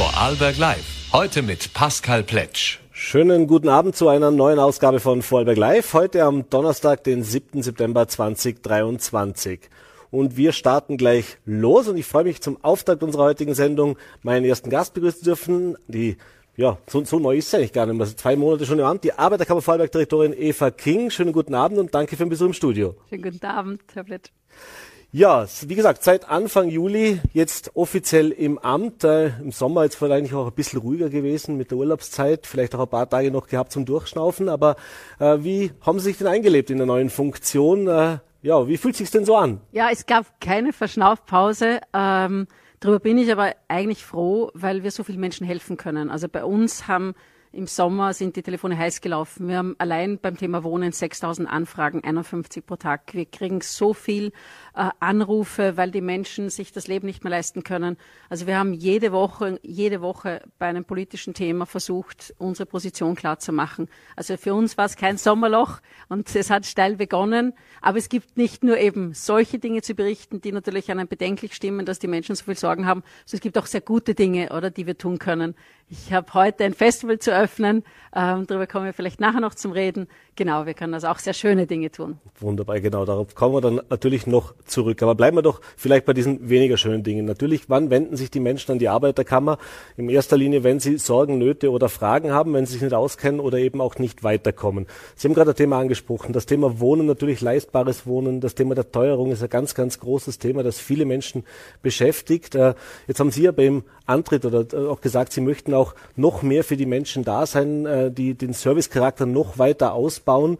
Vorarlberg Live. Heute mit Pascal Pletsch. Schönen guten Abend zu einer neuen Ausgabe von Vorarlberg Live. Heute am Donnerstag, den 7. September 2023. Und wir starten gleich los und ich freue mich zum Auftakt unserer heutigen Sendung meinen ersten Gast begrüßen dürfen, die ja, so, so neu ist sie eigentlich gar nicht mehr. Also zwei Monate schon im Amt. Die Arbeiterkammer Vorarlberg-Direktorin Eva King. Schönen guten Abend und danke für den Besuch im Studio. Schönen guten Abend, Herr Pletsch. Ja, wie gesagt, seit Anfang Juli jetzt offiziell im Amt. Äh, Im Sommer jetzt vielleicht auch ein bisschen ruhiger gewesen mit der Urlaubszeit, vielleicht auch ein paar Tage noch gehabt zum Durchschnaufen. Aber äh, wie haben Sie sich denn eingelebt in der neuen Funktion? Äh, ja, wie fühlt sich denn so an? Ja, es gab keine Verschnaufpause. Ähm, darüber bin ich aber eigentlich froh, weil wir so vielen Menschen helfen können. Also bei uns haben im Sommer sind die Telefone heiß gelaufen. Wir haben allein beim Thema Wohnen 6000 Anfragen, 51 pro Tag. Wir kriegen so viel Anrufe, weil die Menschen sich das Leben nicht mehr leisten können. Also wir haben jede Woche, jede Woche bei einem politischen Thema versucht, unsere Position klar zu machen. Also für uns war es kein Sommerloch und es hat steil begonnen. Aber es gibt nicht nur eben solche Dinge zu berichten, die natürlich einem bedenklich stimmen, dass die Menschen so viel Sorgen haben, sondern es gibt auch sehr gute Dinge, oder, die wir tun können. Ich habe heute ein Festival zu öffnen. Ähm, darüber kommen wir vielleicht nachher noch zum Reden. Genau, wir können also auch sehr schöne Dinge tun. Wunderbar, genau. Darauf kommen wir dann natürlich noch zurück. Aber bleiben wir doch vielleicht bei diesen weniger schönen Dingen. Natürlich, wann wenden sich die Menschen an die Arbeiterkammer? In erster Linie, wenn sie Sorgen, Nöte oder Fragen haben, wenn sie sich nicht auskennen oder eben auch nicht weiterkommen. Sie haben gerade ein Thema angesprochen. Das Thema Wohnen, natürlich leistbares Wohnen. Das Thema der Teuerung ist ein ganz, ganz großes Thema, das viele Menschen beschäftigt. Äh, jetzt haben Sie ja beim Antritt oder äh, auch gesagt, Sie möchten auch noch mehr für die Menschen da sein, äh, die den Servicecharakter noch weiter ausbauen.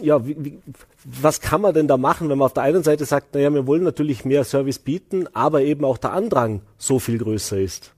Ja, wie, wie, was kann man denn da machen, wenn man auf der einen Seite sagt, naja, wir wollen natürlich mehr Service bieten, aber eben auch der Andrang so viel größer ist?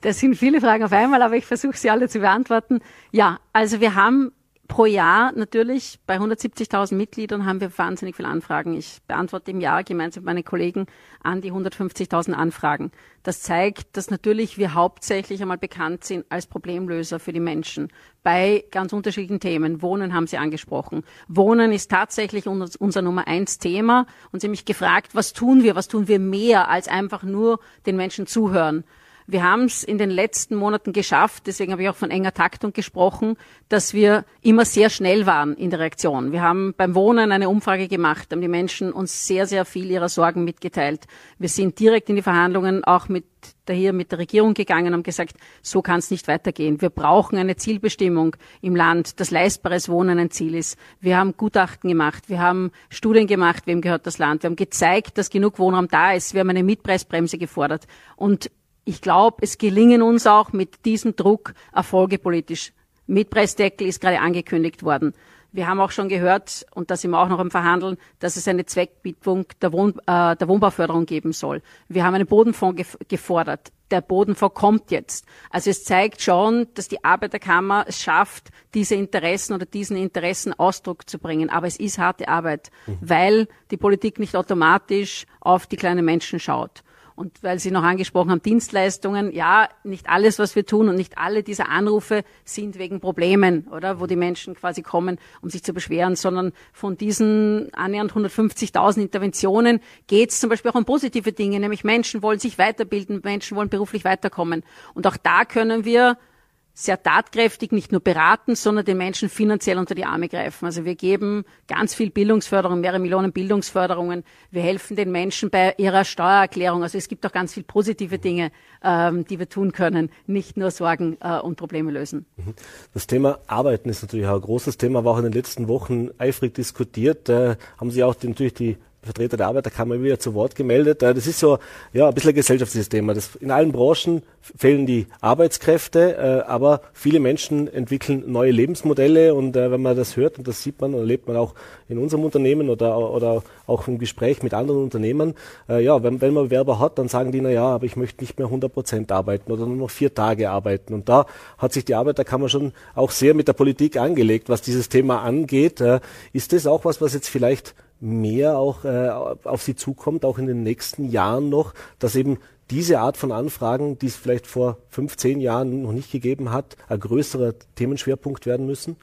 Das sind viele Fragen auf einmal, aber ich versuche sie alle zu beantworten. Ja, also wir haben pro Jahr natürlich bei 170.000 Mitgliedern haben wir wahnsinnig viele Anfragen. Ich beantworte im Jahr gemeinsam mit meinen Kollegen an die 150.000 Anfragen. Das zeigt, dass natürlich wir hauptsächlich einmal bekannt sind als Problemlöser für die Menschen bei ganz unterschiedlichen Themen. Wohnen haben Sie angesprochen. Wohnen ist tatsächlich unser Nummer eins Thema und Sie haben mich gefragt, was tun wir? Was tun wir mehr als einfach nur den Menschen zuhören? Wir haben es in den letzten Monaten geschafft, deswegen habe ich auch von enger Taktung gesprochen, dass wir immer sehr schnell waren in der Reaktion. Wir haben beim Wohnen eine Umfrage gemacht, haben die Menschen uns sehr, sehr viel ihrer Sorgen mitgeteilt. Wir sind direkt in die Verhandlungen auch mit der hier mit der Regierung gegangen und haben gesagt, so kann es nicht weitergehen. Wir brauchen eine Zielbestimmung im Land, dass leistbares Wohnen ein Ziel ist. Wir haben Gutachten gemacht, wir haben Studien gemacht, wem gehört das Land. Wir haben gezeigt, dass genug Wohnraum da ist. Wir haben eine Mietpreisbremse gefordert. Und ich glaube, es gelingen uns auch mit diesem Druck Erfolge politisch. Mietpreisdeckel ist gerade angekündigt worden. Wir haben auch schon gehört, und da sind wir auch noch im Verhandeln, dass es eine Zweckbietung der, Wohn, äh, der Wohnbauförderung geben soll. Wir haben einen Bodenfonds gef gefordert. Der Bodenfonds kommt jetzt. Also es zeigt schon, dass die Arbeiterkammer es schafft, diese Interessen oder diesen Interessen Ausdruck zu bringen. Aber es ist harte Arbeit, mhm. weil die Politik nicht automatisch auf die kleinen Menschen schaut. Und weil Sie noch angesprochen haben, Dienstleistungen, ja, nicht alles, was wir tun und nicht alle dieser Anrufe sind wegen Problemen, oder, wo die Menschen quasi kommen, um sich zu beschweren, sondern von diesen annähernd 150.000 Interventionen geht es zum Beispiel auch um positive Dinge, nämlich Menschen wollen sich weiterbilden, Menschen wollen beruflich weiterkommen. Und auch da können wir sehr tatkräftig nicht nur beraten, sondern den Menschen finanziell unter die Arme greifen. Also wir geben ganz viel Bildungsförderung, mehrere Millionen Bildungsförderungen. Wir helfen den Menschen bei ihrer Steuererklärung. Also es gibt auch ganz viel positive Dinge, ähm, die wir tun können, nicht nur Sorgen äh, und Probleme lösen. Mhm. Das Thema Arbeiten ist natürlich auch ein großes Thema, war auch in den letzten Wochen eifrig diskutiert. Da haben Sie auch die, natürlich die Vertreter der Arbeiterkammer wieder zu Wort gemeldet. Äh, das ist so ja, ein bisschen ein gesellschaftliches Thema. Das, in allen Branchen fehlen die Arbeitskräfte, äh, aber viele Menschen entwickeln neue Lebensmodelle und äh, wenn man das hört, und das sieht man und erlebt man auch in unserem Unternehmen oder, oder auch im Gespräch mit anderen Unternehmern, ja, wenn, wenn man Werber hat, dann sagen die, na ja, aber ich möchte nicht mehr 100 Prozent arbeiten oder nur noch vier Tage arbeiten. Und da hat sich die Arbeiterkammer schon auch sehr mit der Politik angelegt, was dieses Thema angeht. Ist das auch was, was jetzt vielleicht mehr auch äh, auf Sie zukommt, auch in den nächsten Jahren noch, dass eben diese Art von Anfragen, die es vielleicht vor fünf, zehn Jahren noch nicht gegeben hat, ein größerer Themenschwerpunkt werden müssen?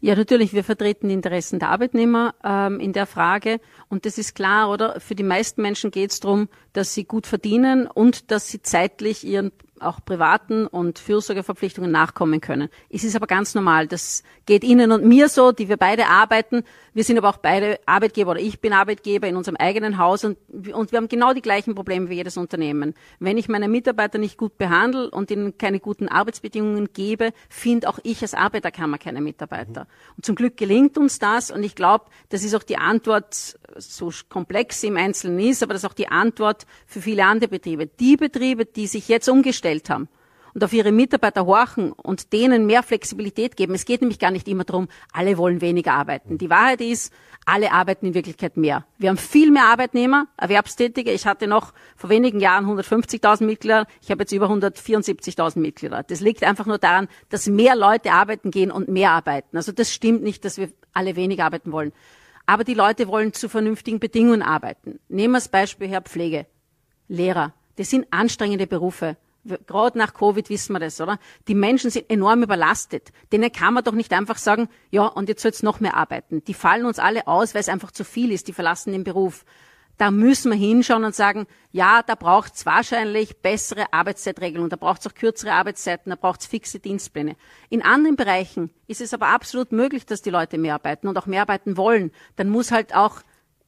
Ja, natürlich. Wir vertreten die Interessen der Arbeitnehmer ähm, in der Frage. Und das ist klar, oder? Für die meisten Menschen geht es darum, dass sie gut verdienen und dass sie zeitlich ihren auch privaten und Fürsorgeverpflichtungen nachkommen können. Es ist aber ganz normal. Das geht Ihnen und mir so, die wir beide arbeiten. Wir sind aber auch beide Arbeitgeber oder ich bin Arbeitgeber in unserem eigenen Haus und, und wir haben genau die gleichen Probleme wie jedes Unternehmen. Wenn ich meine Mitarbeiter nicht gut behandle und ihnen keine guten Arbeitsbedingungen gebe, finde auch ich als Arbeiterkammer keine Mitarbeiter. Und zum Glück gelingt uns das und ich glaube, das ist auch die Antwort, so komplex sie im Einzelnen ist, aber das ist auch die Antwort für viele andere Betriebe. Die Betriebe, die sich jetzt umgestellt haben, und auf ihre Mitarbeiter horchen und denen mehr Flexibilität geben. Es geht nämlich gar nicht immer darum, alle wollen weniger arbeiten. Die Wahrheit ist, alle arbeiten in Wirklichkeit mehr. Wir haben viel mehr Arbeitnehmer, Erwerbstätige. Ich hatte noch vor wenigen Jahren 150.000 Mitglieder. Ich habe jetzt über 174.000 Mitglieder. Das liegt einfach nur daran, dass mehr Leute arbeiten gehen und mehr arbeiten. Also das stimmt nicht, dass wir alle weniger arbeiten wollen. Aber die Leute wollen zu vernünftigen Bedingungen arbeiten. Nehmen wir das Beispiel her Pflege, Lehrer. Das sind anstrengende Berufe. Gerade nach Covid wissen wir das, oder? Die Menschen sind enorm überlastet. Denen kann man doch nicht einfach sagen, ja, und jetzt soll's noch mehr arbeiten. Die fallen uns alle aus, weil es einfach zu viel ist. Die verlassen den Beruf. Da müssen wir hinschauen und sagen, ja, da braucht's wahrscheinlich bessere Arbeitszeitregelungen, da braucht's auch kürzere Arbeitszeiten, da braucht's fixe Dienstpläne. In anderen Bereichen ist es aber absolut möglich, dass die Leute mehr arbeiten und auch mehr arbeiten wollen. Dann muss halt auch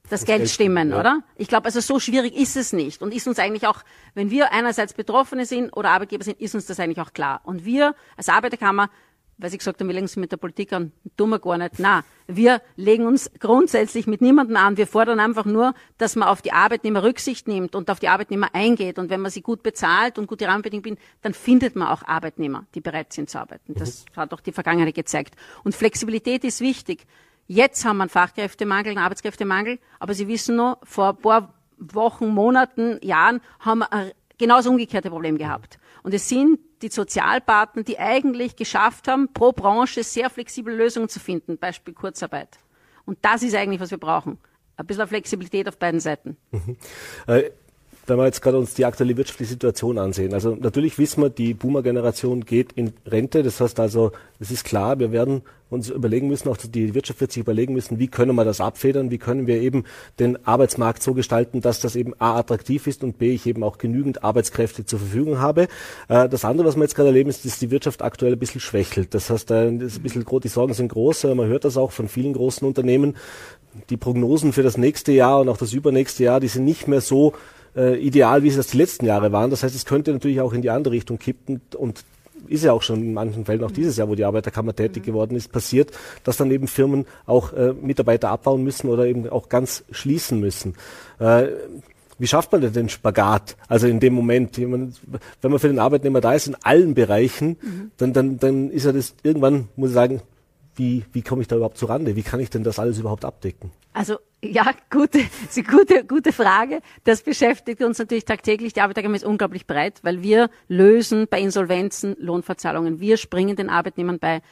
das, das Geld, Geld stimmen, ja. oder? Ich glaube, also so schwierig ist es nicht. Und ist uns eigentlich auch, wenn wir einerseits Betroffene sind oder Arbeitgeber sind, ist uns das eigentlich auch klar. Und wir als Arbeiterkammer, weil Sie gesagt haben, wir legen uns mit der Politik an, tun wir gar nicht. Na, wir legen uns grundsätzlich mit niemandem an. Wir fordern einfach nur, dass man auf die Arbeitnehmer Rücksicht nimmt und auf die Arbeitnehmer eingeht. Und wenn man sie gut bezahlt und gute Rahmenbedingungen bietet, dann findet man auch Arbeitnehmer, die bereit sind zu arbeiten. Das mhm. hat auch die Vergangenheit gezeigt. Und Flexibilität ist wichtig. Jetzt haben wir einen Fachkräftemangel, einen Arbeitskräftemangel, aber Sie wissen noch, vor ein paar Wochen, Monaten, Jahren haben wir ein genauso umgekehrte Problem gehabt. Und es sind die Sozialpartner, die eigentlich geschafft haben, pro Branche sehr flexible Lösungen zu finden, Beispiel Kurzarbeit. Und das ist eigentlich, was wir brauchen. Ein bisschen Flexibilität auf beiden Seiten. Mhm. Äh, wenn wir jetzt gerade uns die aktuelle wirtschaftliche Situation ansehen. Also natürlich wissen wir, die Boomer-Generation geht in Rente. Das heißt also, es ist klar, wir werden uns überlegen müssen, auch die Wirtschaft wird sich überlegen müssen, wie können wir das abfedern, wie können wir eben den Arbeitsmarkt so gestalten, dass das eben A attraktiv ist und B ich eben auch genügend Arbeitskräfte zur Verfügung habe. Äh, das andere, was wir jetzt gerade erleben, ist, dass die Wirtschaft aktuell ein bisschen schwächelt. Das heißt, äh, ein bisschen, die Sorgen sind groß, man hört das auch von vielen großen Unternehmen. Die Prognosen für das nächste Jahr und auch das übernächste Jahr, die sind nicht mehr so äh, ideal, wie es das die letzten Jahre waren. Das heißt, es könnte natürlich auch in die andere Richtung kippen und ist ja auch schon in manchen Fällen auch dieses Jahr, wo die Arbeiterkammer tätig mhm. geworden ist, passiert, dass dann eben Firmen auch äh, Mitarbeiter abbauen müssen oder eben auch ganz schließen müssen. Äh, wie schafft man denn den Spagat? Also in dem Moment, wenn man für den Arbeitnehmer da ist in allen Bereichen, mhm. dann, dann, dann ist er das irgendwann, muss ich sagen, wie, wie komme ich da überhaupt zurande? Wie kann ich denn das alles überhaupt abdecken? Also ja, gute, gute, gute Frage. Das beschäftigt uns natürlich tagtäglich. Die Arbeiterkammer ist unglaublich breit, weil wir lösen bei Insolvenzen Lohnverzahlungen. Wir springen den Arbeitnehmern bei.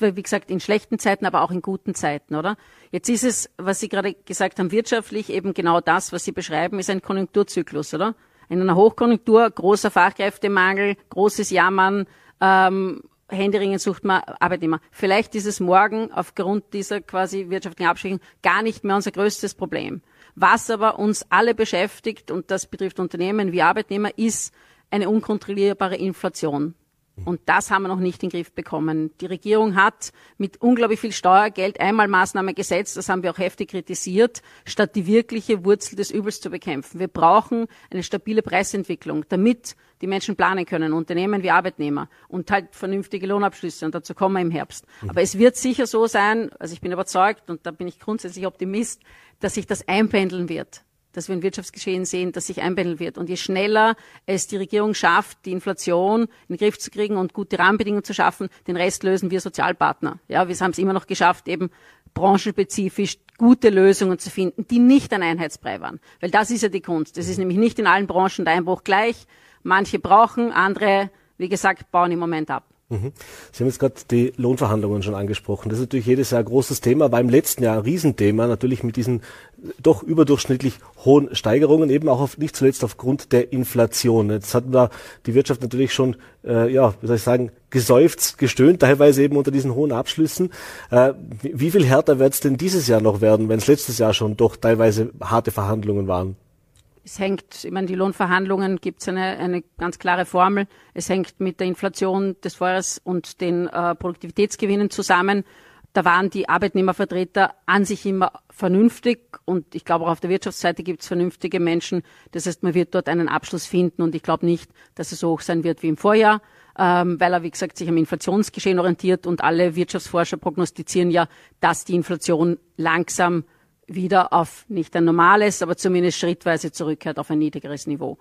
Wie gesagt, in schlechten Zeiten, aber auch in guten Zeiten, oder? Jetzt ist es, was Sie gerade gesagt haben, wirtschaftlich eben genau das, was Sie beschreiben, ist ein Konjunkturzyklus, oder? In einer Hochkonjunktur, großer Fachkräftemangel, großes Jammern, ähm, Händeringen sucht man Arbeitnehmer. Vielleicht ist es morgen aufgrund dieser quasi wirtschaftlichen Abschwächung gar nicht mehr unser größtes Problem. Was aber uns alle beschäftigt, und das betrifft Unternehmen wie Arbeitnehmer, ist eine unkontrollierbare Inflation. Und das haben wir noch nicht in den Griff bekommen. Die Regierung hat mit unglaublich viel Steuergeld einmal Maßnahmen gesetzt, das haben wir auch heftig kritisiert, statt die wirkliche Wurzel des Übels zu bekämpfen. Wir brauchen eine stabile Preisentwicklung, damit die Menschen planen können, Unternehmen wie Arbeitnehmer und halt vernünftige Lohnabschlüsse. Und dazu kommen wir im Herbst. Mhm. Aber es wird sicher so sein, also ich bin überzeugt und da bin ich grundsätzlich Optimist, dass sich das einpendeln wird dass wir ein Wirtschaftsgeschehen sehen, das sich einpendeln wird. Und je schneller es die Regierung schafft, die Inflation in den Griff zu kriegen und gute Rahmenbedingungen zu schaffen, den Rest lösen wir Sozialpartner. Ja, wir haben es immer noch geschafft, eben branchenspezifisch gute Lösungen zu finden, die nicht ein Einheitsbrei waren. Weil das ist ja die Kunst. Es ist nämlich nicht in allen Branchen der Einbruch gleich. Manche brauchen, andere, wie gesagt, bauen im Moment ab. Mhm. Sie haben jetzt gerade die Lohnverhandlungen schon angesprochen. Das ist natürlich jedes Jahr ein großes Thema, war im letzten Jahr ein Riesenthema, natürlich mit diesen doch überdurchschnittlich hohen Steigerungen, eben auch auf, nicht zuletzt aufgrund der Inflation. Jetzt hat da die Wirtschaft natürlich schon, äh, ja, wie soll ich sagen, geseufzt, gestöhnt, teilweise eben unter diesen hohen Abschlüssen. Äh, wie, wie viel härter wird es denn dieses Jahr noch werden, wenn es letztes Jahr schon doch teilweise harte Verhandlungen waren? Es hängt, ich meine, die Lohnverhandlungen gibt es eine, eine ganz klare Formel. Es hängt mit der Inflation des Vorjahres und den äh, Produktivitätsgewinnen zusammen. Da waren die Arbeitnehmervertreter an sich immer vernünftig und ich glaube auch auf der Wirtschaftsseite gibt es vernünftige Menschen. Das heißt, man wird dort einen Abschluss finden und ich glaube nicht, dass es so hoch sein wird wie im Vorjahr, ähm, weil er, wie gesagt, sich am Inflationsgeschehen orientiert und alle Wirtschaftsforscher prognostizieren ja, dass die Inflation langsam wieder auf nicht ein normales, aber zumindest schrittweise zurückkehrt auf ein niedrigeres Niveau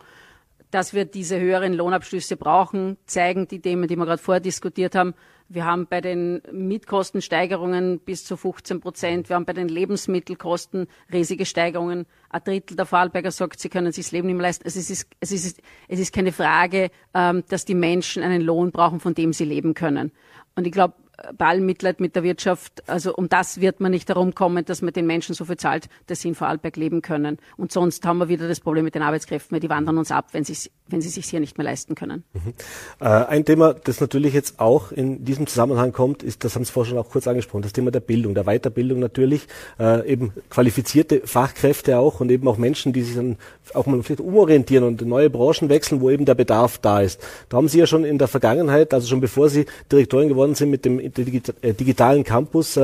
dass wir diese höheren Lohnabschlüsse brauchen, zeigen die Themen, die wir gerade vorher diskutiert haben. Wir haben bei den Mietkostensteigerungen bis zu 15 Prozent. Wir haben bei den Lebensmittelkosten riesige Steigerungen. Ein Drittel der Vorarlberger sagt, sie können sich das Leben nicht mehr leisten. Also es, ist, es, ist, es ist keine Frage, ähm, dass die Menschen einen Lohn brauchen, von dem sie leben können. Und ich glaube, bei allem Mitleid mit der Wirtschaft, also um das wird man nicht herumkommen, dass man den Menschen so viel zahlt, dass sie in Vorarlberg leben können. Und sonst haben wir wieder das Problem mit den Arbeitskräften, weil die wandern uns ab, wenn sie, wenn sie sich hier nicht mehr leisten können. Mhm. Äh, ein Thema, das natürlich jetzt auch in diesem Zusammenhang kommt, ist, das haben Sie vorhin schon auch kurz angesprochen, das Thema der Bildung, der Weiterbildung natürlich, äh, eben qualifizierte Fachkräfte auch und eben auch Menschen, die sich dann auch mal vielleicht umorientieren und neue Branchen wechseln, wo eben der Bedarf da ist. Da haben Sie ja schon in der Vergangenheit, also schon bevor Sie Direktorin geworden sind, mit dem äh, digitalen Campus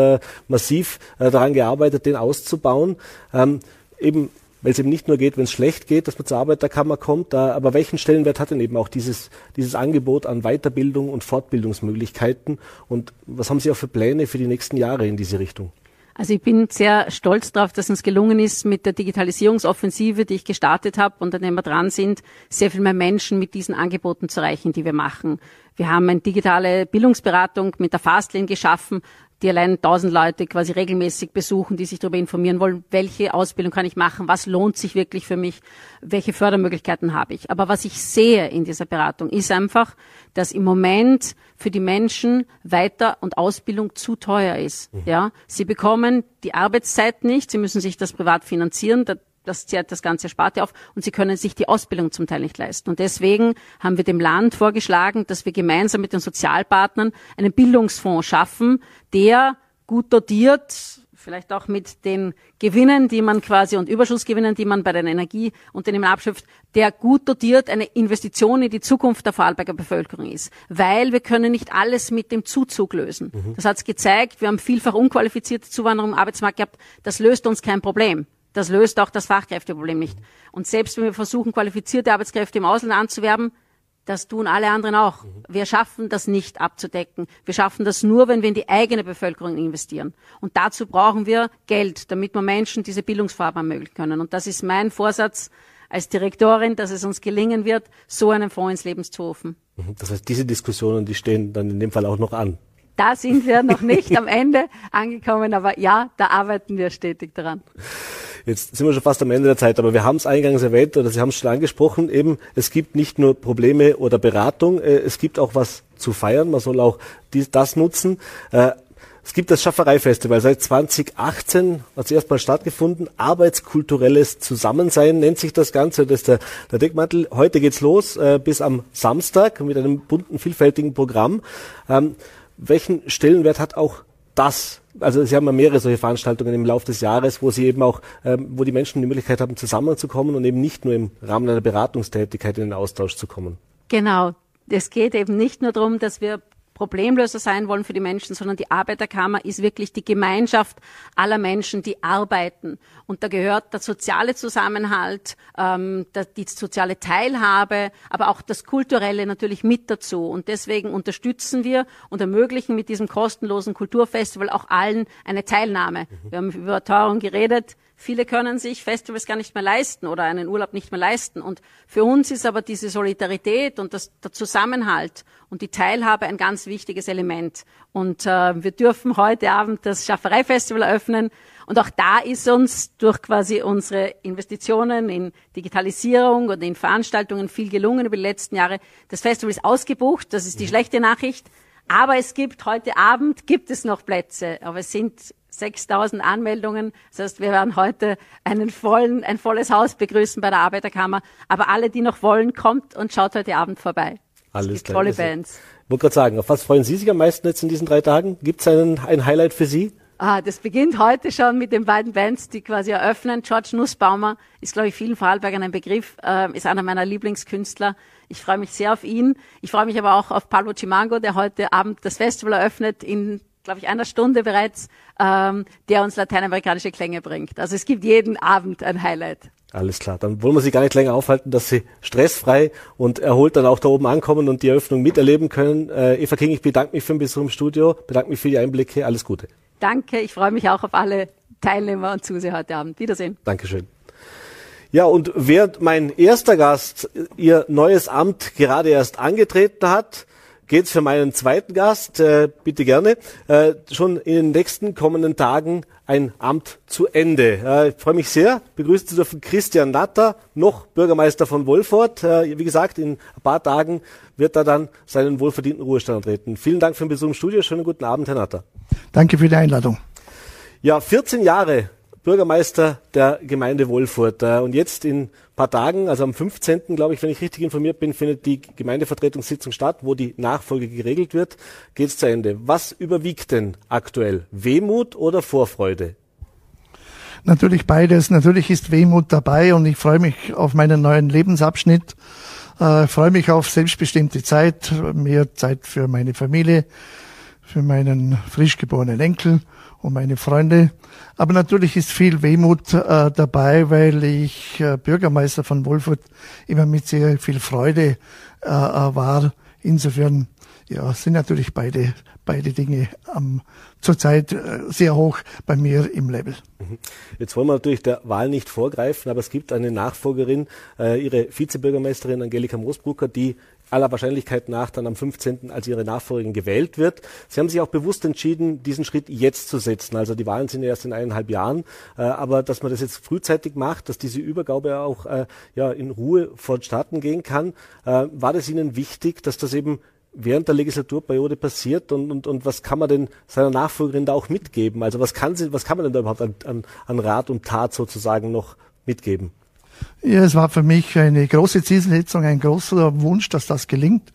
massiv daran gearbeitet, den auszubauen. Ähm, eben weil es eben nicht nur geht, wenn es schlecht geht, dass man zur Arbeiterkammer kommt, da, aber welchen Stellenwert hat denn eben auch dieses, dieses Angebot an Weiterbildung und Fortbildungsmöglichkeiten und was haben Sie auch für Pläne für die nächsten Jahre in diese Richtung? Also ich bin sehr stolz darauf, dass uns gelungen ist, mit der Digitalisierungsoffensive, die ich gestartet habe und an der wir dran sind, sehr viel mehr Menschen mit diesen Angeboten zu erreichen, die wir machen. Wir haben eine digitale Bildungsberatung mit der Fastlane geschaffen, die allein tausend Leute quasi regelmäßig besuchen, die sich darüber informieren wollen, welche Ausbildung kann ich machen, was lohnt sich wirklich für mich, welche Fördermöglichkeiten habe ich. Aber was ich sehe in dieser Beratung ist einfach, dass im Moment für die Menschen Weiter- und Ausbildung zu teuer ist. Mhm. Ja, sie bekommen die Arbeitszeit nicht, sie müssen sich das privat finanzieren das zehrt das ganze Sparte auf und sie können sich die Ausbildung zum Teil nicht leisten. Und deswegen haben wir dem Land vorgeschlagen, dass wir gemeinsam mit den Sozialpartnern einen Bildungsfonds schaffen, der gut dotiert, vielleicht auch mit den Gewinnen, die man quasi und Überschussgewinnen, die man bei den Energieunternehmen abschöpft, der gut dotiert eine Investition in die Zukunft der Vorarlberger Bevölkerung ist. Weil wir können nicht alles mit dem Zuzug lösen. Mhm. Das hat es gezeigt. Wir haben vielfach unqualifizierte Zuwanderung im Arbeitsmarkt gehabt. Das löst uns kein Problem. Das löst auch das Fachkräfteproblem nicht. Und selbst wenn wir versuchen, qualifizierte Arbeitskräfte im Ausland anzuwerben, das tun alle anderen auch. Wir schaffen das nicht abzudecken. Wir schaffen das nur, wenn wir in die eigene Bevölkerung investieren. Und dazu brauchen wir Geld, damit wir Menschen diese Bildungsfarben ermöglichen können. Und das ist mein Vorsatz als Direktorin, dass es uns gelingen wird, so einen Fonds ins Leben zu rufen. Das heißt, diese Diskussionen, die stehen dann in dem Fall auch noch an. Da sind wir noch nicht am Ende angekommen, aber ja, da arbeiten wir stetig daran. Jetzt sind wir schon fast am Ende der Zeit, aber wir haben es eingangs erwähnt oder Sie haben es schon angesprochen, eben es gibt nicht nur Probleme oder Beratung, äh, es gibt auch was zu feiern, man soll auch dies, das nutzen. Äh, es gibt das Schafferei-Festival seit 2018, hat es erstmal stattgefunden. Arbeitskulturelles Zusammensein nennt sich das Ganze. Das ist der, der Deckmantel. Heute geht's los äh, bis am Samstag mit einem bunten, vielfältigen Programm. Ähm, welchen Stellenwert hat auch das also Sie haben ja mehrere solche Veranstaltungen im Laufe des Jahres, wo Sie eben auch, ähm, wo die Menschen die Möglichkeit haben, zusammenzukommen und eben nicht nur im Rahmen einer Beratungstätigkeit in den Austausch zu kommen. Genau. Es geht eben nicht nur darum, dass wir Problemlöser sein wollen für die Menschen, sondern die Arbeiterkammer ist wirklich die Gemeinschaft aller Menschen, die arbeiten. Und da gehört der soziale Zusammenhalt, ähm, die soziale Teilhabe, aber auch das Kulturelle natürlich mit dazu. Und deswegen unterstützen wir und ermöglichen mit diesem kostenlosen Kulturfestival auch allen eine Teilnahme. Wir haben über Teuerung geredet. Viele können sich Festivals gar nicht mehr leisten oder einen Urlaub nicht mehr leisten. Und für uns ist aber diese Solidarität und das, der Zusammenhalt und die Teilhabe ein ganz wichtiges Element. Und äh, wir dürfen heute Abend das Schafferei-Festival eröffnen. Und auch da ist uns durch quasi unsere Investitionen in Digitalisierung und in Veranstaltungen viel gelungen über die letzten Jahre. Das Festival ist ausgebucht, das ist die schlechte Nachricht. Aber es gibt heute Abend gibt es noch Plätze, aber es sind 6000 Anmeldungen. Das heißt, wir werden heute einen vollen, ein volles Haus begrüßen bei der Arbeiterkammer. Aber alle, die noch wollen, kommt und schaut heute Abend vorbei. Alles klar. tolle Also, Bands. Ich wollte gerade sagen, auf was freuen Sie sich am meisten jetzt in diesen drei Tagen? Gibt es ein Highlight für Sie? Ah, das beginnt heute schon mit den beiden Bands, die quasi eröffnen. George Nussbaumer ist, glaube ich, vielen Vorarlbergern ein Begriff, äh, ist einer meiner Lieblingskünstler. Ich freue mich sehr auf ihn. Ich freue mich aber auch auf Pablo Chimango, der heute Abend das Festival eröffnet, in, glaube ich, einer Stunde bereits, ähm, der uns lateinamerikanische Klänge bringt. Also es gibt jeden Abend ein Highlight. Alles klar, dann wollen wir Sie gar nicht länger aufhalten, dass Sie stressfrei und erholt dann auch da oben ankommen und die Eröffnung miterleben können. Äh, Eva King, ich bedanke mich für den Besuch im Studio, bedanke mich für die Einblicke, alles Gute. Danke, ich freue mich auch auf alle Teilnehmer und Zuseher heute Abend. Wiedersehen. Dankeschön. Ja, und während mein erster Gast ihr neues Amt gerade erst angetreten hat, geht's für meinen zweiten Gast, äh, bitte gerne, äh, schon in den nächsten kommenden Tagen ein Amt zu Ende. Äh, ich freue mich sehr, begrüßen zu dürfen Christian Natter, noch Bürgermeister von Wolfurt. Äh, wie gesagt, in ein paar Tagen wird er dann seinen wohlverdienten Ruhestand antreten. Vielen Dank für den Besuch im Studio. Schönen guten Abend, Herr Natter. Danke für die Einladung. Ja, 14 Jahre Bürgermeister der Gemeinde Wolfurt. Äh, Und jetzt in ein paar Tagen, also am 15., glaube ich, wenn ich richtig informiert bin, findet die Gemeindevertretungssitzung statt, wo die Nachfolge geregelt wird. Geht's zu Ende. Was überwiegt denn aktuell? Wehmut oder Vorfreude? Natürlich beides. Natürlich ist Wehmut dabei und ich freue mich auf meinen neuen Lebensabschnitt. Äh, freue mich auf selbstbestimmte Zeit, mehr Zeit für meine Familie, für meinen frisch geborenen Enkel und meine Freunde. Aber natürlich ist viel Wehmut äh, dabei, weil ich äh, Bürgermeister von Wolfurt immer mit sehr viel Freude äh, äh, war. Insofern ja, sind natürlich beide, beide Dinge ähm, zurzeit äh, sehr hoch bei mir im Level. Jetzt wollen wir natürlich der Wahl nicht vorgreifen, aber es gibt eine Nachfolgerin, äh, ihre Vizebürgermeisterin Angelika Moosbrucker, die aller Wahrscheinlichkeit nach dann am 15. als ihre Nachfolgerin gewählt wird. Sie haben sich auch bewusst entschieden, diesen Schritt jetzt zu setzen. Also die Wahlen sind ja erst in eineinhalb Jahren, äh, aber dass man das jetzt frühzeitig macht, dass diese Übergabe auch äh, ja in Ruhe vonstatten gehen kann, äh, war das Ihnen wichtig, dass das eben während der Legislaturperiode passiert und, und, und was kann man denn seiner Nachfolgerin da auch mitgeben? Also was kann sie, was kann man denn da überhaupt an, an, an Rat und Tat sozusagen noch mitgeben? Ja, es war für mich eine große Zielsetzung, ein großer Wunsch, dass das gelingt.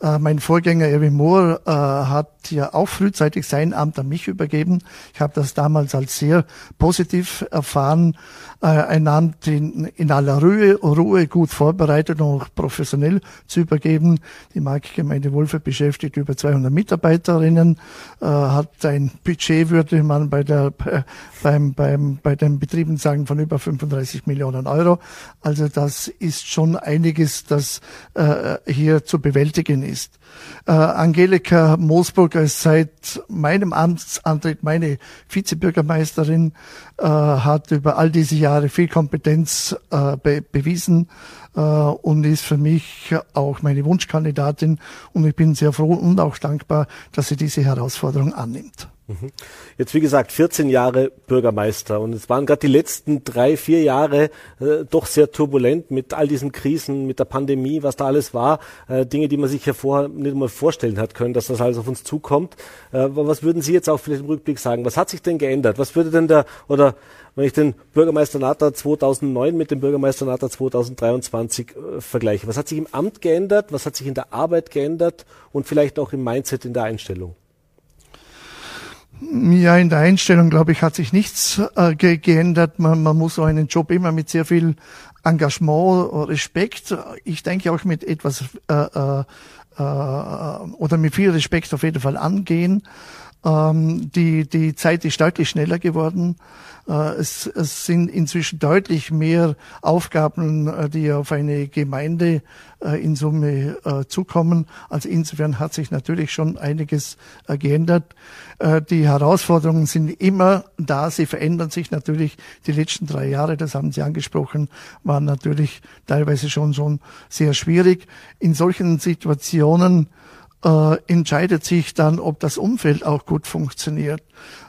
Äh, mein Vorgänger Erwin Mohr äh, hat ja auch frühzeitig sein Amt an mich übergeben. Ich habe das damals als sehr positiv erfahren. Äh, ein Amt in, in aller Ruhe, Ruhe gut vorbereitet und auch professionell zu übergeben. Die Marktgemeinde Wolfe beschäftigt über 200 Mitarbeiterinnen, äh, hat ein Budget, würde man bei der beim, beim, bei den Betrieben sagen, von über 35 Millionen Euro. Also das ist schon einiges, das äh, hier zu bewältigen ist. Äh, Angelika Moosburger ist seit meinem Amtsantritt meine Vizebürgermeisterin, äh, hat über all diese Jahre viel Kompetenz äh, be bewiesen äh, und ist für mich auch meine Wunschkandidatin. Und ich bin sehr froh und auch dankbar, dass sie diese Herausforderung annimmt. Jetzt wie gesagt 14 Jahre Bürgermeister und es waren gerade die letzten drei, vier Jahre äh, doch sehr turbulent mit all diesen Krisen, mit der Pandemie, was da alles war, äh, Dinge, die man sich ja vorher nicht mal vorstellen hat können, dass das alles auf uns zukommt. Äh, was würden Sie jetzt auch vielleicht im Rückblick sagen? Was hat sich denn geändert? Was würde denn der oder wenn ich den Bürgermeister Nata 2009 mit dem Bürgermeister Nata 2023 äh, vergleiche, was hat sich im Amt geändert? Was hat sich in der Arbeit geändert und vielleicht auch im Mindset in der Einstellung? Ja, in der Einstellung, glaube ich, hat sich nichts äh, ge geändert. Man, man muss so einen Job immer mit sehr viel Engagement, Respekt, ich denke auch mit etwas äh, äh, äh, oder mit viel Respekt auf jeden Fall angehen. Ähm, die, die Zeit ist deutlich schneller geworden. Äh, es, es sind inzwischen deutlich mehr Aufgaben, äh, die auf eine Gemeinde äh, in Summe äh, zukommen. Also insofern hat sich natürlich schon einiges äh, geändert. Äh, die Herausforderungen sind immer da. Sie verändern sich natürlich. Die letzten drei Jahre, das haben Sie angesprochen, waren natürlich teilweise schon schon sehr schwierig. In solchen Situationen äh, entscheidet sich dann, ob das Umfeld auch gut funktioniert,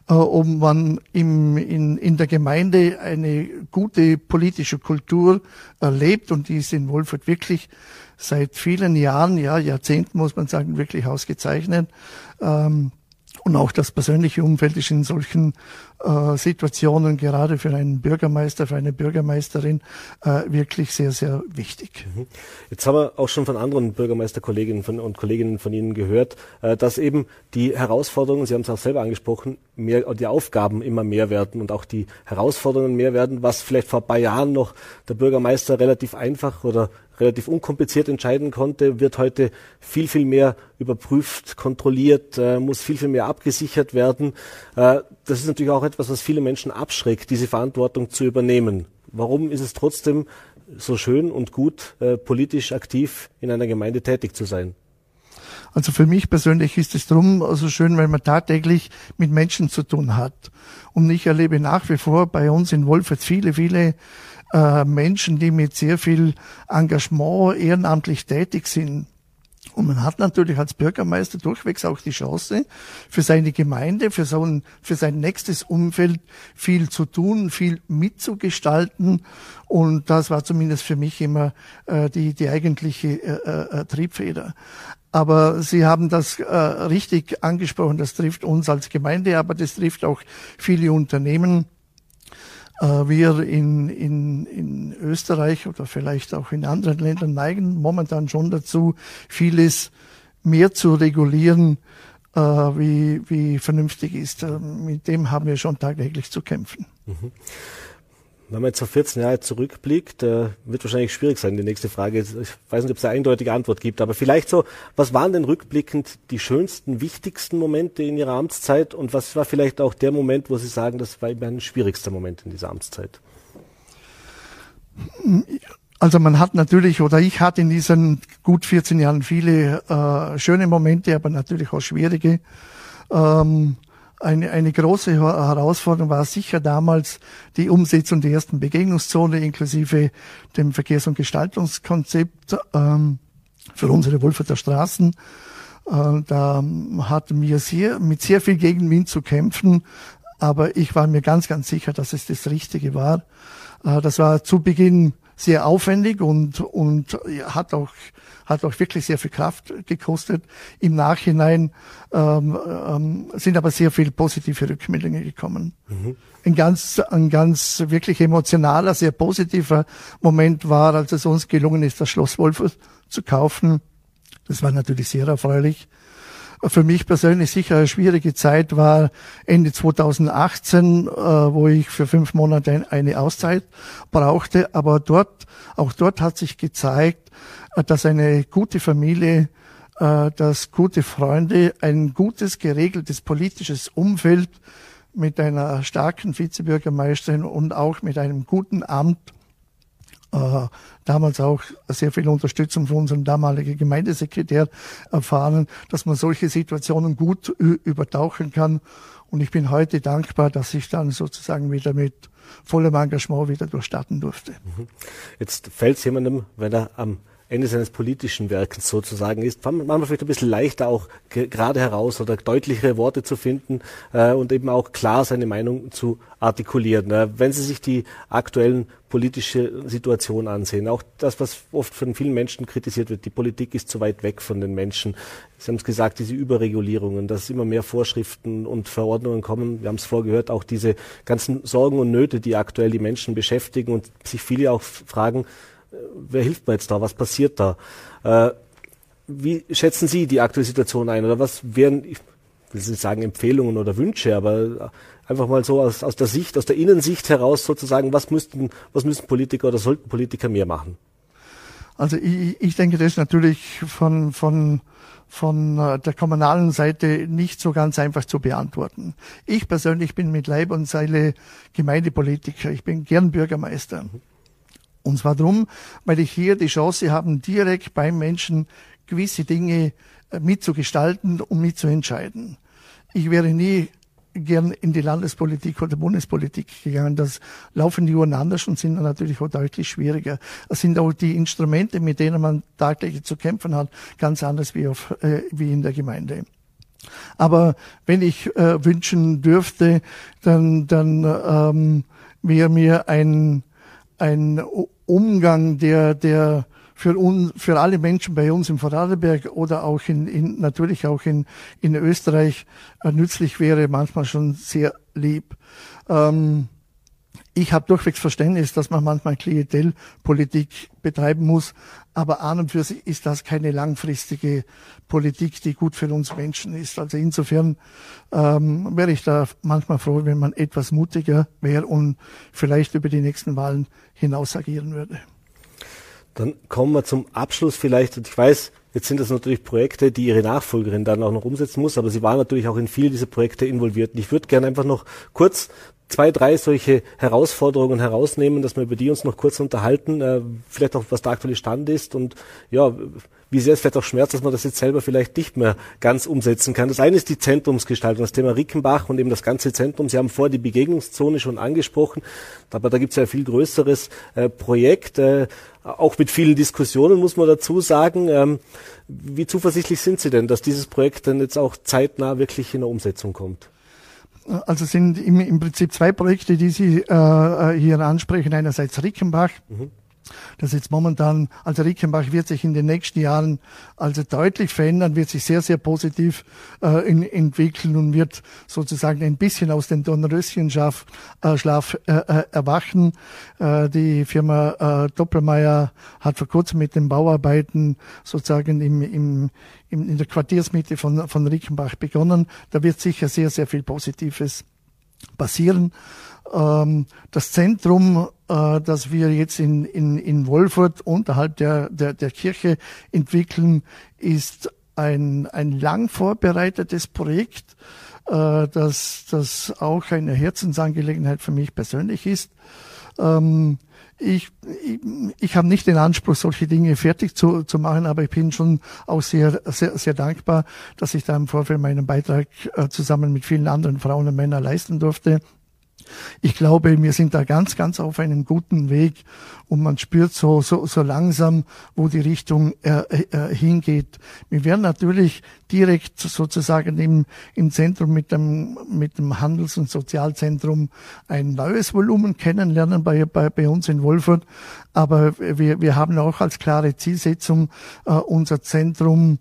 äh, ob man im, in, in der Gemeinde eine gute politische Kultur erlebt und die ist in Wolfurt wirklich seit vielen Jahren, ja Jahrzehnten muss man sagen, wirklich ausgezeichnet. Ähm, Und auch das persönliche Umfeld ist in solchen äh, Situationen, gerade für einen Bürgermeister, für eine Bürgermeisterin, äh, wirklich sehr, sehr wichtig. Mhm. Jetzt haben wir auch schon von anderen Bürgermeisterkolleginnen und Kolleginnen von Ihnen gehört, äh, dass eben die Herausforderungen, Sie haben es auch selber angesprochen, mehr, die Aufgaben immer mehr werden und auch die Herausforderungen mehr werden, was vielleicht vor ein paar Jahren noch der Bürgermeister relativ einfach oder relativ unkompliziert entscheiden konnte, wird heute viel, viel mehr überprüft, kontrolliert, äh, muss viel, viel mehr abgesichert werden. Äh, das ist natürlich auch etwas, was viele Menschen abschreckt, diese Verantwortung zu übernehmen. Warum ist es trotzdem so schön und gut, äh, politisch aktiv in einer Gemeinde tätig zu sein? Also für mich persönlich ist es drum so also schön, weil man tagtäglich mit Menschen zu tun hat. Und ich erlebe nach wie vor bei uns in Wolfert viele, viele äh, Menschen, die mit sehr viel Engagement ehrenamtlich tätig sind. Und man hat natürlich als Bürgermeister durchwegs auch die Chance, für seine Gemeinde, für, so ein, für sein nächstes Umfeld viel zu tun, viel mitzugestalten. Und das war zumindest für mich immer äh, die, die eigentliche äh, äh, Triebfeder. Aber Sie haben das äh, richtig angesprochen, das trifft uns als Gemeinde, aber das trifft auch viele Unternehmen wir in, in, in Österreich oder vielleicht auch in anderen Ländern neigen momentan schon dazu, vieles mehr zu regulieren, äh, wie, wie vernünftig ist. Äh, mit dem haben wir schon tagtäglich zu kämpfen. Mhm. Wenn man jetzt auf 14 Jahre zurückblickt, äh, wird wahrscheinlich schwierig sein, die nächste Frage. Ich weiß nicht, ob es eine eindeutige Antwort gibt, aber vielleicht so, was waren denn rückblickend die schönsten, wichtigsten Momente in Ihrer Amtszeit und was war vielleicht auch der Moment, wo Sie sagen, das war mein schwierigster Moment in dieser Amtszeit? Also man hat natürlich, oder ich hatte in diesen gut 14 Jahren viele äh, schöne Momente, aber natürlich auch schwierige. Ähm, eine, eine große Herausforderung war sicher damals die Umsetzung der ersten Begegnungszone inklusive dem Verkehrs- und Gestaltungskonzept ähm, für unsere Wolferter Straßen. Äh, da hatten wir sehr, mit sehr viel Gegenwind zu kämpfen, aber ich war mir ganz, ganz sicher, dass es das Richtige war. Äh, das war zu Beginn sehr aufwendig und, und hat auch, hat auch wirklich sehr viel Kraft gekostet. Im Nachhinein ähm, ähm, sind aber sehr viele positive Rückmeldungen gekommen. Mhm. Ein ganz, ein ganz wirklich emotionaler, sehr positiver Moment war, als es uns gelungen ist, das Schloss Wolf zu kaufen. Das war natürlich sehr erfreulich für mich persönlich sicher eine schwierige Zeit war Ende 2018, äh, wo ich für fünf Monate eine Auszeit brauchte. Aber dort, auch dort hat sich gezeigt, äh, dass eine gute Familie, äh, dass gute Freunde, ein gutes, geregeltes politisches Umfeld mit einer starken Vizebürgermeisterin und auch mit einem guten Amt äh, damals auch sehr viel Unterstützung von unserem damaligen Gemeindesekretär erfahren, dass man solche Situationen gut übertauchen kann. Und ich bin heute dankbar, dass ich dann sozusagen wieder mit vollem Engagement wieder durchstarten durfte. Mhm. Jetzt fällt es jemandem, wenn er am Ende seines politischen Werkens sozusagen ist, manchmal vielleicht ein bisschen leichter auch gerade heraus oder deutlichere Worte zu finden äh, und eben auch klar seine Meinung zu artikulieren. Äh, wenn Sie sich die aktuellen politische Situation ansehen, auch das, was oft von vielen Menschen kritisiert wird, die Politik ist zu weit weg von den Menschen. Sie haben es gesagt, diese Überregulierungen, dass immer mehr Vorschriften und Verordnungen kommen. Wir haben es vorgehört, auch diese ganzen Sorgen und Nöte, die aktuell die Menschen beschäftigen und sich viele auch fragen, wer hilft mir jetzt da? Was passiert da? Äh, wie schätzen Sie die aktuelle Situation ein? Oder was wären, ich will nicht sagen Empfehlungen oder Wünsche, aber einfach mal so aus, aus der Sicht, aus der Innensicht heraus sozusagen, was müssten, was müssen Politiker oder sollten Politiker mehr machen? Also ich, ich denke, das ist natürlich von, von, von äh, der kommunalen Seite nicht so ganz einfach zu beantworten. Ich persönlich bin mit Leib und Seile Gemeindepolitiker. Ich bin gern Bürgermeister. Mhm. Und zwar drum, weil ich hier die Chance habe, direkt beim Menschen gewisse Dinge äh, mitzugestalten und mitzuentscheiden. Ich wäre nie gern in die Landespolitik oder Bundespolitik gegangen. Das laufen die Uhren anders und sind natürlich auch deutlich schwieriger. Es sind auch die Instrumente, mit denen man tagtäglich zu kämpfen hat, ganz anders wie, auf, äh, wie in der Gemeinde. Aber wenn ich äh, wünschen dürfte, dann, dann ähm, wäre mir ein, ein Umgang, der, der für uns, für alle Menschen bei uns im Vorarlberg oder auch in, in natürlich auch in, in Österreich äh, nützlich wäre, manchmal schon sehr lieb. Ähm, ich habe durchwegs Verständnis, dass man manchmal Klientelpolitik betreiben muss, aber an und für sich ist das keine langfristige Politik, die gut für uns Menschen ist. Also insofern ähm, wäre ich da manchmal froh, wenn man etwas mutiger wäre und vielleicht über die nächsten Wahlen hinaus agieren würde. Dann kommen wir zum Abschluss vielleicht. Und ich weiß, jetzt sind das natürlich Projekte, die Ihre Nachfolgerin dann auch noch umsetzen muss, aber Sie waren natürlich auch in viele dieser Projekte involviert. Und ich würde gerne einfach noch kurz zwei, drei solche Herausforderungen herausnehmen, dass wir über die uns noch kurz unterhalten, äh, vielleicht auch was der aktuelle Stand ist und ja, wie sehr es vielleicht auch schmerzt, dass man das jetzt selber vielleicht nicht mehr ganz umsetzen kann. Das eine ist die Zentrumsgestaltung, das Thema Rickenbach und eben das ganze Zentrum. Sie haben vor die Begegnungszone schon angesprochen, aber da gibt es ja ein viel größeres äh, Projekt, äh, auch mit vielen Diskussionen, muss man dazu sagen. Ähm, wie zuversichtlich sind Sie denn, dass dieses Projekt dann jetzt auch zeitnah wirklich in der Umsetzung kommt? Also sind im, im Prinzip zwei Projekte, die Sie äh, äh hier ansprechen. Einerseits Rickenbach. Mhm das jetzt momentan, also Rickenbach wird sich in den nächsten Jahren also deutlich verändern, wird sich sehr, sehr positiv äh, in, entwickeln und wird sozusagen ein bisschen aus dem Dornröschenschlaf äh, Schlaf, äh, äh, erwachen. Äh, die Firma äh, Doppelmeier hat vor kurzem mit den Bauarbeiten sozusagen im, im, im, in der Quartiersmitte von, von Rickenbach begonnen. Da wird sicher sehr, sehr viel Positives passieren. Ähm, das Zentrum, äh, das wir jetzt in, in, in Wolfurt unterhalb der, der, der Kirche entwickeln, ist ein, ein lang vorbereitetes Projekt, äh, das, das auch eine Herzensangelegenheit für mich persönlich ist. Ähm, ich, ich, ich habe nicht den Anspruch, solche Dinge fertig zu, zu machen, aber ich bin schon auch sehr, sehr, sehr dankbar, dass ich da im Vorfeld meinen Beitrag äh, zusammen mit vielen anderen Frauen und Männern leisten durfte. Ich glaube, wir sind da ganz, ganz auf einem guten Weg und man spürt so, so, so langsam, wo die Richtung äh, äh, hingeht. Wir werden natürlich direkt sozusagen im, im Zentrum mit dem, mit dem Handels- und Sozialzentrum ein neues Volumen kennenlernen bei, bei, bei uns in Wolfurt. Aber wir, wir haben auch als klare Zielsetzung äh, unser Zentrum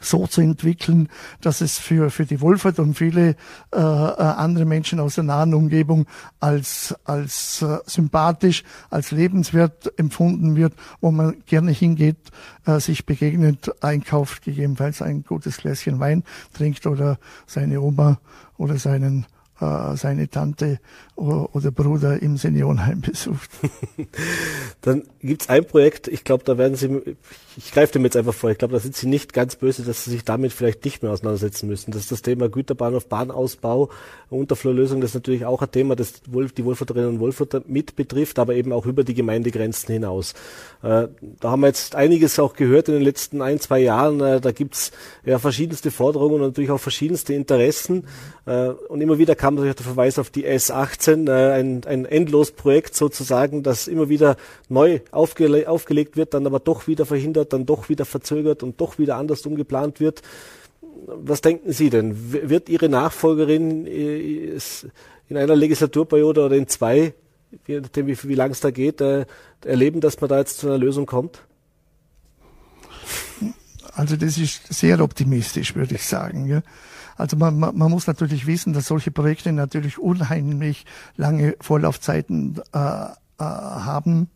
so zu entwickeln, dass es für, für die Wolfert und viele äh, äh, andere Menschen aus der nahen Umgebung als, als äh, sympathisch, als lebenswert empfunden wird, wo man gerne hingeht, äh, sich begegnet, einkauft, gegebenenfalls ein gutes Gläschen Wein trinkt oder seine Oma oder seinen äh, seine Tante oder Bruder im Seniorenheim besucht. Dann gibt's ein Projekt, ich glaube, da werden Sie, ich greife dem jetzt einfach vor, ich glaube, da sind Sie nicht ganz böse, dass Sie sich damit vielleicht nicht mehr auseinandersetzen müssen. Das ist das Thema Güterbahnhof, Bahnausbau, Unterflurlösung, das ist natürlich auch ein Thema, das die Wohlfahrterinnen und Wohlfahrter mit betrifft, aber eben auch über die Gemeindegrenzen hinaus. Äh, da haben wir jetzt einiges auch gehört in den letzten ein, zwei Jahren. Äh, da gibt's ja verschiedenste Forderungen und natürlich auch verschiedenste Interessen. Äh, und immer wieder kam natürlich der Verweis auf die S18, äh, ein, ein Endlosprojekt sozusagen, das immer wieder neu aufgele aufgelegt wird, dann aber doch wieder verhindert, dann doch wieder verzögert und doch wieder anders umgeplant wird. Was denken Sie denn? Wird Ihre Nachfolgerin äh, in einer Legislaturperiode oder in zwei, je nachdem wie, wie lange es da geht, äh, erleben, dass man da jetzt zu einer Lösung kommt? Also das ist sehr optimistisch, würde ich sagen. Ja. Also man, man, man muss natürlich wissen, dass solche Projekte natürlich unheimlich lange Vorlaufzeiten äh, äh, haben.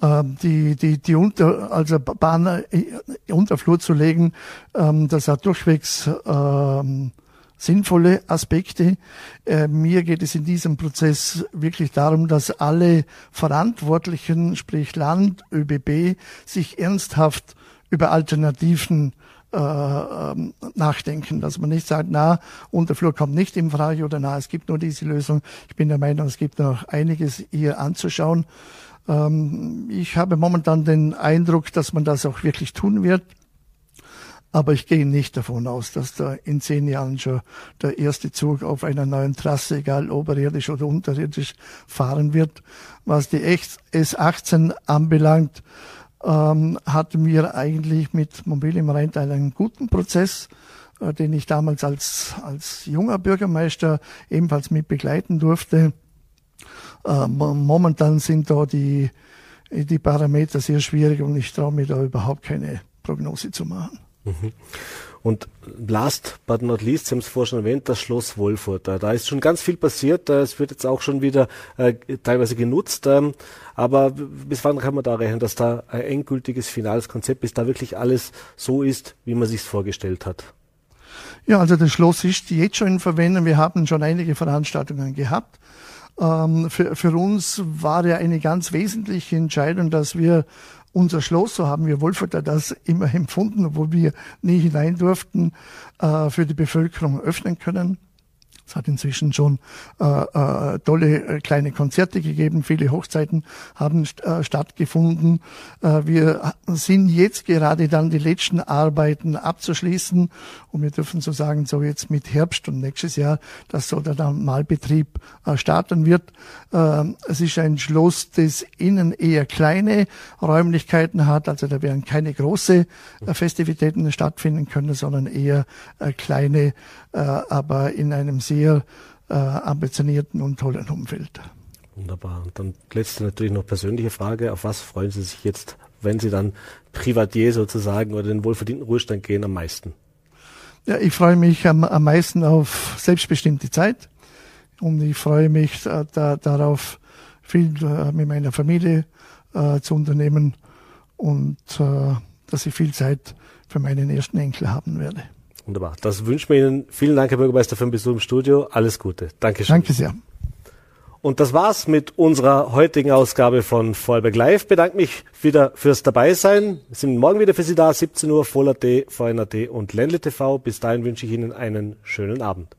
Ähm, die, die, die Unter, also Bahn äh, Unterflur zu legen, ähm, das hat durchwegs ähm, sinnvolle Aspekte. Äh, mir geht es in diesem Prozess wirklich darum, dass alle Verantwortlichen, sprich Land, ÖBB, sich ernsthaft über Alternativen nachdenken, dass man nicht sagt, na, Unterflur kommt nicht in Frage oder na, es gibt nur diese Lösung. Ich bin der Meinung, es gibt noch einiges hier anzuschauen. Ähm, ich habe momentan den Eindruck, dass man das auch wirklich tun wird. Aber ich gehe nicht davon aus, dass da in zehn Jahren schon der erste Zug auf einer neuen Trasse, egal oberirdisch oder unterirdisch, fahren wird. Was die S18 anbelangt, ähm, hatten wir eigentlich mit Mobil im Rheintal einen guten Prozess, äh, den ich damals als, als junger Bürgermeister ebenfalls mit begleiten durfte. Äh, momentan sind da die, die Parameter sehr schwierig und ich traue mir da überhaupt keine Prognose zu machen. Und last but not least, Sie haben es vorhin schon erwähnt, das Schloss Wolfurt. Da ist schon ganz viel passiert. Es wird jetzt auch schon wieder äh, teilweise genutzt. Ähm, aber bis wann kann man da rechnen, dass da ein endgültiges finales Konzept ist, da wirklich alles so ist, wie man sich vorgestellt hat? Ja, also das Schloss ist jetzt schon in Verwendung. Wir haben schon einige Veranstaltungen gehabt. Ähm, für, für uns war ja eine ganz wesentliche Entscheidung, dass wir unser Schloss, so haben wir Wolferter das immer empfunden, obwohl wir nie hinein durften, äh, für die Bevölkerung öffnen können. Es hat inzwischen schon äh, äh, tolle äh, kleine Konzerte gegeben, viele Hochzeiten haben äh, stattgefunden. Äh, wir sind jetzt gerade dann die letzten Arbeiten abzuschließen und wir dürfen so sagen, so jetzt mit Herbst und nächstes Jahr, dass so der Normalbetrieb äh, starten wird. Äh, es ist ein Schloss, das innen eher kleine Räumlichkeiten hat, also da werden keine große Festivitäten stattfinden können, sondern eher kleine, aber in einem sehr sehr äh, ambitionierten und tollen Umfeld. Wunderbar. Und dann letzte natürlich noch persönliche Frage. Auf was freuen Sie sich jetzt, wenn Sie dann Privatier sozusagen oder den wohlverdienten Ruhestand gehen, am meisten? Ja, ich freue mich am, am meisten auf selbstbestimmte Zeit und ich freue mich äh, da, darauf, viel äh, mit meiner Familie äh, zu unternehmen und äh, dass ich viel Zeit für meinen ersten Enkel haben werde. Wunderbar. Das wünschen wir Ihnen. Vielen Dank, Herr Bürgermeister, für den Besuch im Studio. Alles Gute. Dankeschön. Danke sehr. Und das war's mit unserer heutigen Ausgabe von Vorarlberg Live. Bedanke mich wieder fürs Dabeisein. Wir sind morgen wieder für Sie da, 17 Uhr, Voll.at, VNAT und Ländle TV. Bis dahin wünsche ich Ihnen einen schönen Abend.